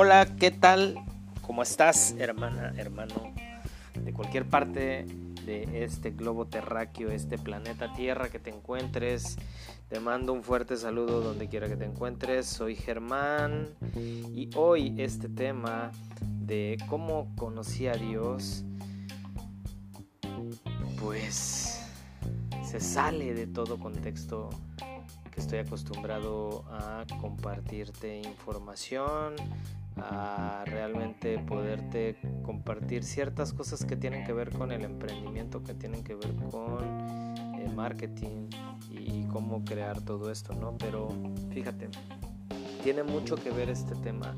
Hola, ¿qué tal? ¿Cómo estás, hermana, hermano? De cualquier parte de este globo terráqueo, este planeta Tierra que te encuentres. Te mando un fuerte saludo donde quiera que te encuentres. Soy Germán y hoy este tema de cómo conocí a Dios, pues se sale de todo contexto que estoy acostumbrado a compartirte información, a realmente poderte compartir ciertas cosas que tienen que ver con el emprendimiento, que tienen que ver con el marketing y cómo crear todo esto, ¿no? Pero fíjate, tiene mucho que ver este tema,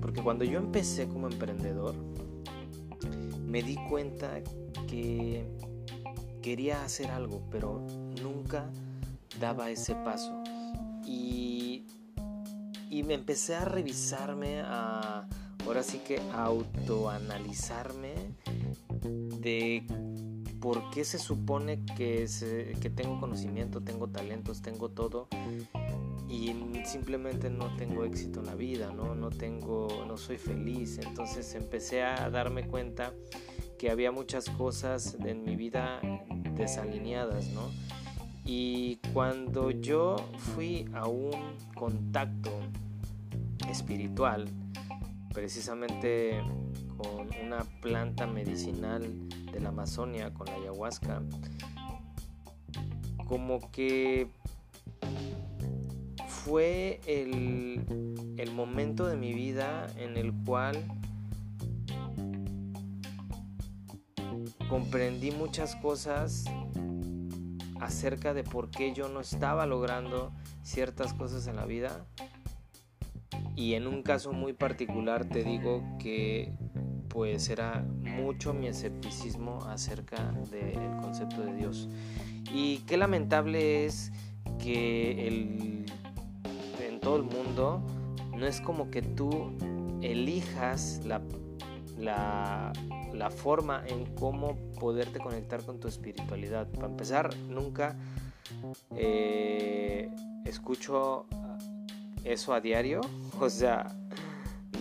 porque cuando yo empecé como emprendedor, me di cuenta que quería hacer algo, pero nunca daba ese paso. Y y me empecé a revisarme, a ahora sí que autoanalizarme de por qué se supone que, que tengo conocimiento, tengo talentos, tengo todo y simplemente no tengo éxito en la vida, ¿no? No tengo, no soy feliz. Entonces empecé a darme cuenta que había muchas cosas en mi vida desalineadas, ¿no? Y cuando yo fui a un contacto espiritual, precisamente con una planta medicinal de la Amazonia, con la ayahuasca, como que fue el, el momento de mi vida en el cual comprendí muchas cosas acerca de por qué yo no estaba logrando ciertas cosas en la vida. Y en un caso muy particular te digo que pues era mucho mi escepticismo acerca del concepto de Dios. Y qué lamentable es que el, en todo el mundo no es como que tú elijas la, la la forma en cómo poderte conectar con tu espiritualidad. Para empezar, nunca eh, escucho eso a diario. O sea,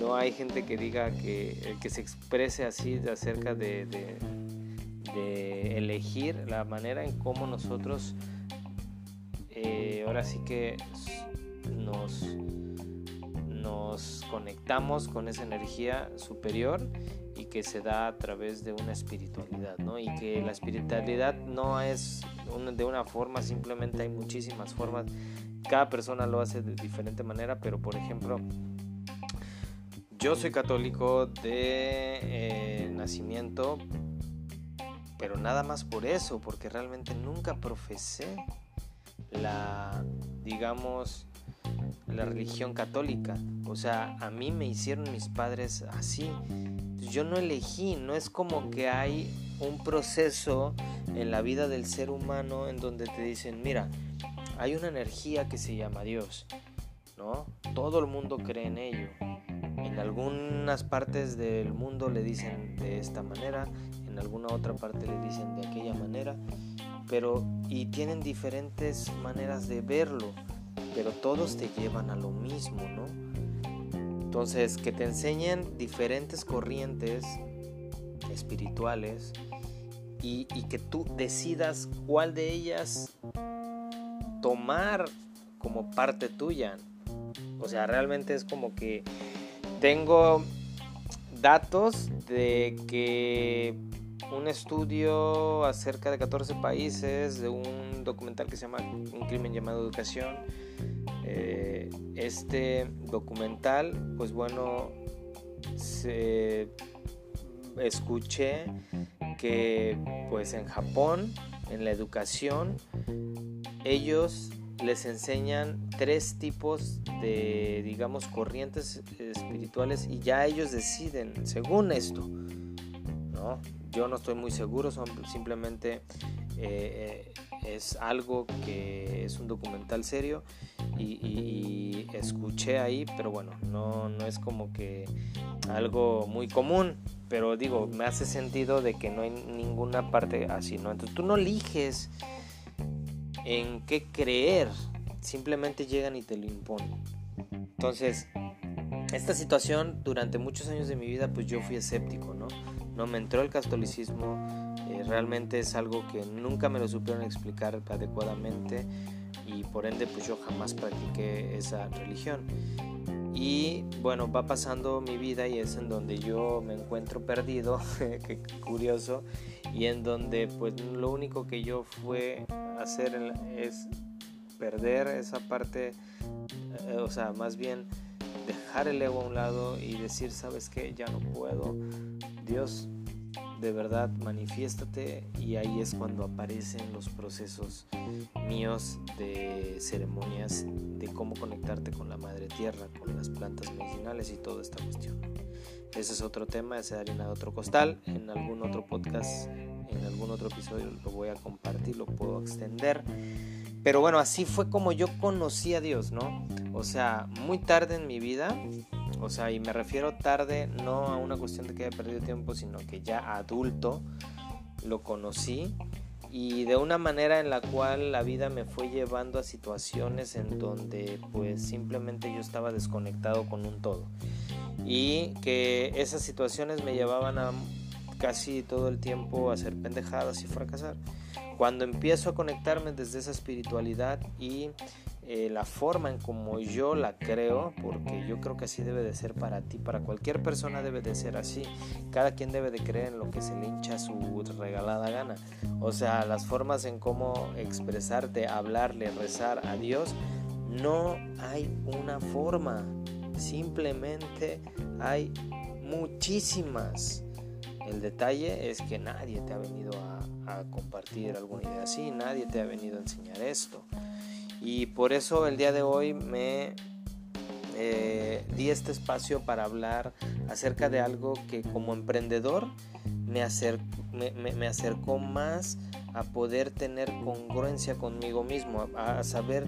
no hay gente que diga que, que se exprese así acerca de, de, de, elegir la manera en cómo nosotros eh, ahora sí que nos nos conectamos con esa energía superior y que se da a través de una espiritualidad, ¿no? Y que la espiritualidad no es de una forma, simplemente hay muchísimas formas. Cada persona lo hace de diferente manera, pero por ejemplo, yo soy católico de eh, nacimiento, pero nada más por eso, porque realmente nunca profesé la, digamos, la religión católica. O sea, a mí me hicieron mis padres así. Yo no elegí, no es como que hay un proceso en la vida del ser humano en donde te dicen, mira, hay una energía que se llama Dios, ¿no? Todo el mundo cree en ello. En algunas partes del mundo le dicen de esta manera, en alguna otra parte le dicen de aquella manera, pero y tienen diferentes maneras de verlo pero todos te llevan a lo mismo, ¿no? Entonces, que te enseñen diferentes corrientes espirituales y, que tú decidas cuál de ellas tomar como parte tuya. O sea, realmente es como que tengo datos de que un estudio acerca de 14 países de un documental que se llama Un crimen llamado educación. Eh, este documental, pues bueno, se escuché que pues en Japón, en la educación, ellos les enseñan tres tipos de, digamos, corrientes espirituales y ya ellos deciden, según esto, Yo no estoy muy seguro, son simplemente eh, es algo que es un documental serio y, escuché ahí, pero bueno, no, no es como que algo muy común, pero digo, me hace sentido de que no hay ninguna parte así, ¿no? Entonces tú no eliges en qué creer, simplemente llegan y te lo imponen. Entonces, esta situación durante muchos años de mi vida pues yo fui escéptico, ¿no? No me entró el catolicismo, eh, realmente es algo que nunca me lo supieron explicar adecuadamente y por ende pues yo jamás practiqué esa religión. Y bueno, va pasando mi vida y es en donde yo me encuentro perdido, qué curioso, y en donde pues lo único que yo fue hacer es perder esa parte, eh, o sea, más bien dejar el ego a un lado y decir, sabes qué, ya no puedo, Dios, de verdad manifiéstate y ahí es cuando aparecen los procesos míos de ceremonias de cómo conectarte con la madre tierra, con las plantas medicinales y toda esta cuestión. Ese es otro tema, ese harina de otro costal. En algún otro podcast, en algún otro episodio lo voy a compartir, lo puedo extender. Pero bueno, así fue como yo conocí a Dios, ¿no? O sea, muy tarde en mi vida, o sea, y me refiero tarde no a una cuestión de que haya perdido tiempo, sino que ya adulto lo conocí y de una manera en la cual la vida me fue llevando a situaciones en donde pues simplemente yo estaba desconectado con un todo. Y que esas situaciones me llevaban a casi todo el tiempo hacer pendejadas y fracasar. Cuando empiezo a conectarme desde esa espiritualidad y eh, la forma en como yo la creo, porque yo creo que así debe de ser para ti, para cualquier persona debe de ser así. Cada quien debe de creer en lo que se le hincha su regalada gana. O sea, las formas en cómo expresarte, hablarle, rezar a Dios, no hay una forma. Simplemente hay muchísimas. El detalle es que nadie te ha venido a, compartir alguna idea así, nadie te ha venido a enseñar esto. Y por eso el día de hoy me eh, di este espacio para hablar acerca de algo que como emprendedor me, me, acercó más a poder tener congruencia conmigo mismo, a, saber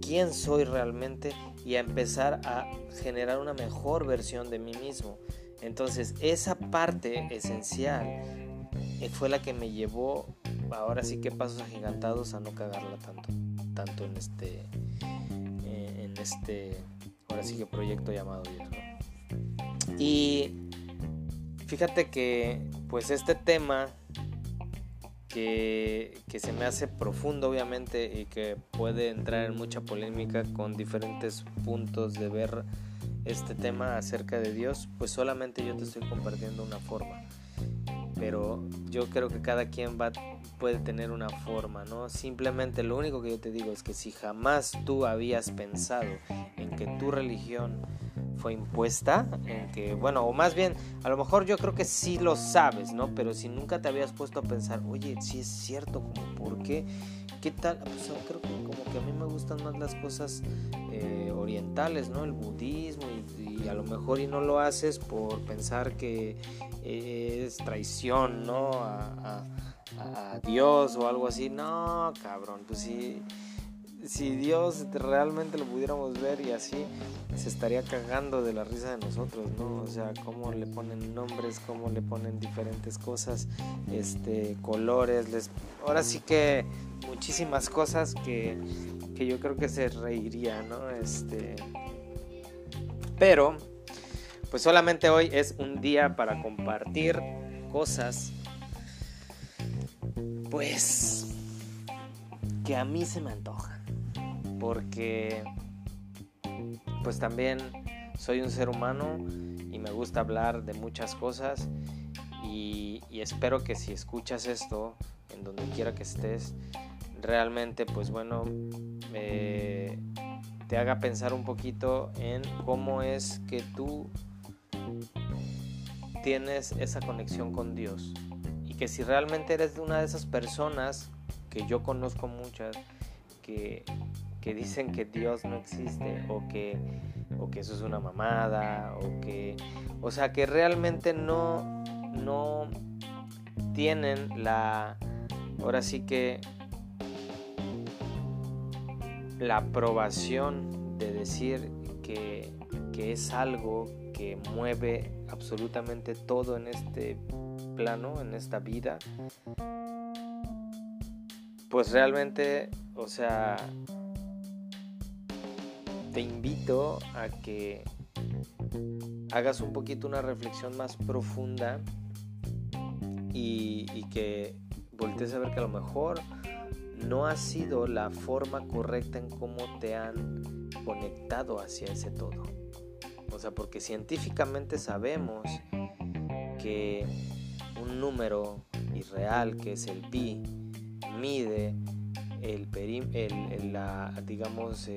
quién soy realmente y a empezar a generar una mejor versión de mí mismo. Entonces esa parte esencial eh, fue la que me llevó, ahora sí que pasos agigantados, a no cagarla tanto tanto en este, eh, en este, ahora sí que proyecto llamado Dios. Y fíjate que, pues este tema que, que, se me hace profundo obviamente y que puede entrar en mucha polémica con diferentes puntos de ver este tema acerca de Dios, pues solamente yo te estoy compartiendo una forma. Pero yo creo que cada quien va puede tener una forma, ¿no? Simplemente lo único que yo te digo es que si jamás tú habías pensado en que tu religión fue impuesta, en que, bueno, o más bien, a lo mejor yo creo que sí lo sabes, ¿no? Pero si nunca te habías puesto a pensar, oye, sí es cierto, ¿por qué? ¿Qué tal? Pues creo que como que a mí me gustan más las cosas eh, orientales, ¿no? El budismo y, a lo mejor y no lo haces por pensar que es traición, ¿no? a Dios o algo así. No, cabrón, pues si, si Dios realmente lo pudiéramos ver y así, se estaría cagando de la risa de nosotros, ¿no? O sea, cómo le ponen nombres, cómo le ponen diferentes cosas, este, colores, les... ahora sí que muchísimas cosas que, que yo creo que se reiría, ¿no? Este, pero, pues solamente hoy es un día para compartir cosas pues que a mí se me antoja. Porque pues también soy un ser humano y me gusta hablar de muchas cosas y, espero que si escuchas esto en donde quiera que estés realmente pues bueno te haga pensar un poquito en cómo es que tú tienes esa conexión con Dios que si realmente eres una de esas personas, que yo conozco muchas, que, dicen que Dios no existe o que, o que eso es una mamada o que, o sea, que realmente no, no tienen la, ahora sí que la aprobación de decir que, que es algo que mueve absolutamente todo en este plano, en esta vida, pues realmente, o sea, te invito a que hagas un poquito una reflexión más profunda y, que voltees a ver que a lo mejor no ha sido la forma correcta en cómo te han conectado hacia ese todo. O sea, porque científicamente sabemos que un número irreal, que es el pi, mide el, el, la, digamos,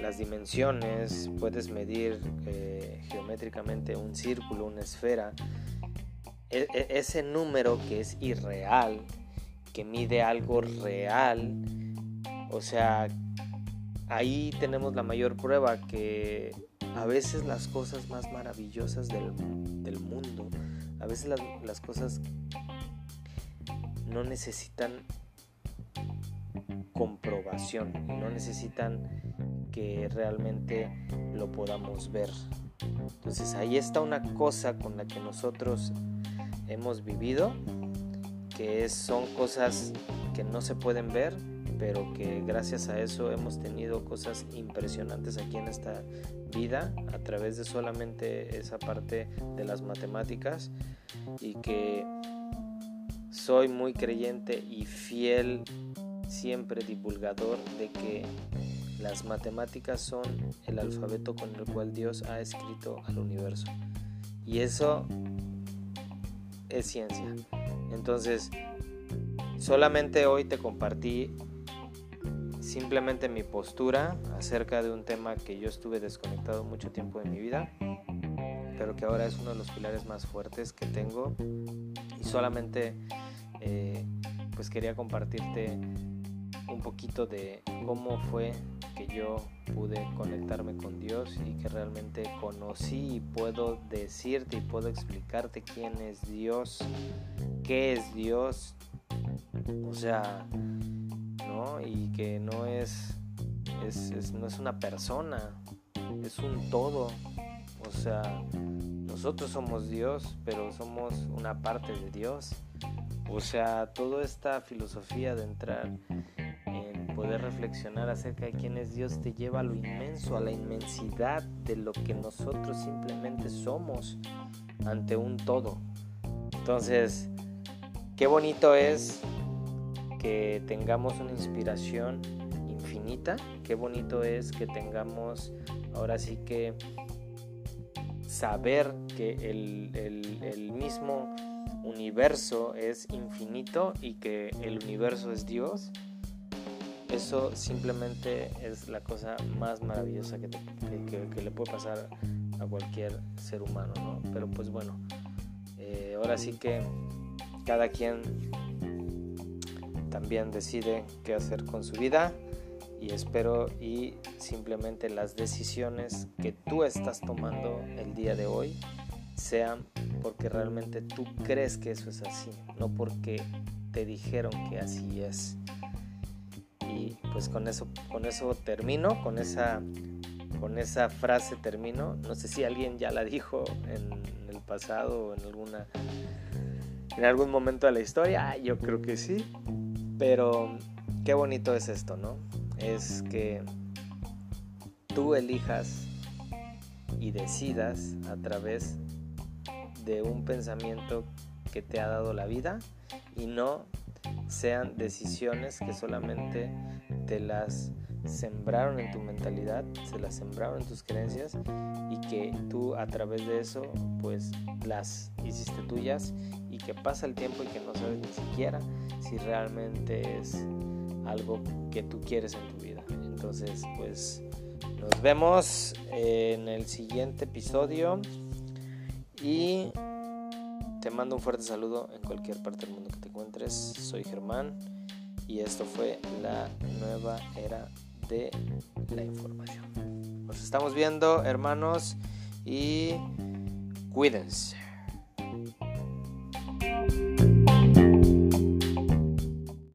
las dimensiones, puedes medir eh, geométricamente un círculo, una esfera. E, e, ese número que es irreal, que mide algo real, o sea, ahí tenemos la mayor prueba que a veces las cosas más maravillosas del, mundo, a veces las, las cosas no necesitan comprobación, no necesitan que realmente lo podamos ver. Entonces ahí está una cosa con la que nosotros hemos vivido, que son cosas que no se pueden ver, pero que gracias a eso hemos tenido cosas impresionantes aquí en esta vida a través de solamente esa parte de las matemáticas y que soy muy creyente y fiel siempre divulgador de que las matemáticas son el alfabeto con el cual Dios ha escrito al universo. Y eso es ciencia. Entonces, solamente hoy te compartí simplemente mi postura acerca de un tema que yo estuve desconectado mucho tiempo de mi vida, pero que ahora es uno de los pilares más fuertes que tengo. Y solamente eh, pues quería compartirte un poquito de cómo fue que yo pude conectarme con Dios y que realmente conocí y puedo decirte y puedo explicarte quién es Dios, qué es Dios, o sea, ¿no? Y que no es, es, no es una persona, es un todo, o sea, nosotros somos Dios, pero somos una parte de Dios. O sea, toda esta filosofía de entrar poder reflexionar acerca de quién es Dios te lleva a lo inmenso, a la inmensidad de lo que nosotros simplemente somos ante un todo. Entonces, qué bonito es que tengamos una inspiración infinita, qué bonito es que tengamos ahora sí que saber que el, el mismo universo es infinito y que el universo es Dios eso simplemente es la cosa más maravillosa que, le puede pasar a cualquier ser humano, ¿no? Pero pues bueno, eh, ahora sí que cada quien también decide qué hacer con su vida y espero y simplemente las decisiones que tú estás tomando el día de hoy sean porque realmente tú crees que eso es así, no porque te dijeron que así es. Y pues con eso con eso termino con esa con esa frase termino. No sé si alguien ya la dijo en el pasado o en alguna en algún momento de la historia. Yo creo que sí. Pero qué bonito es esto no es que tú elijas y decidas a través de un pensamiento que te ha dado la vida y no sean decisiones que solamente te las sembraron en tu mentalidad, se las sembraron en tus creencias y que tú a través de eso pues las hiciste tuyas y que pasa el tiempo y que no sabes ni siquiera si realmente es algo que tú quieres en tu vida. Entonces pues nos vemos en el siguiente episodio y te mando un fuerte saludo en cualquier parte del mundo que te encuentres. Soy Germán y esto fue la nueva era de la información. Nos estamos viendo, hermanos, y cuídense.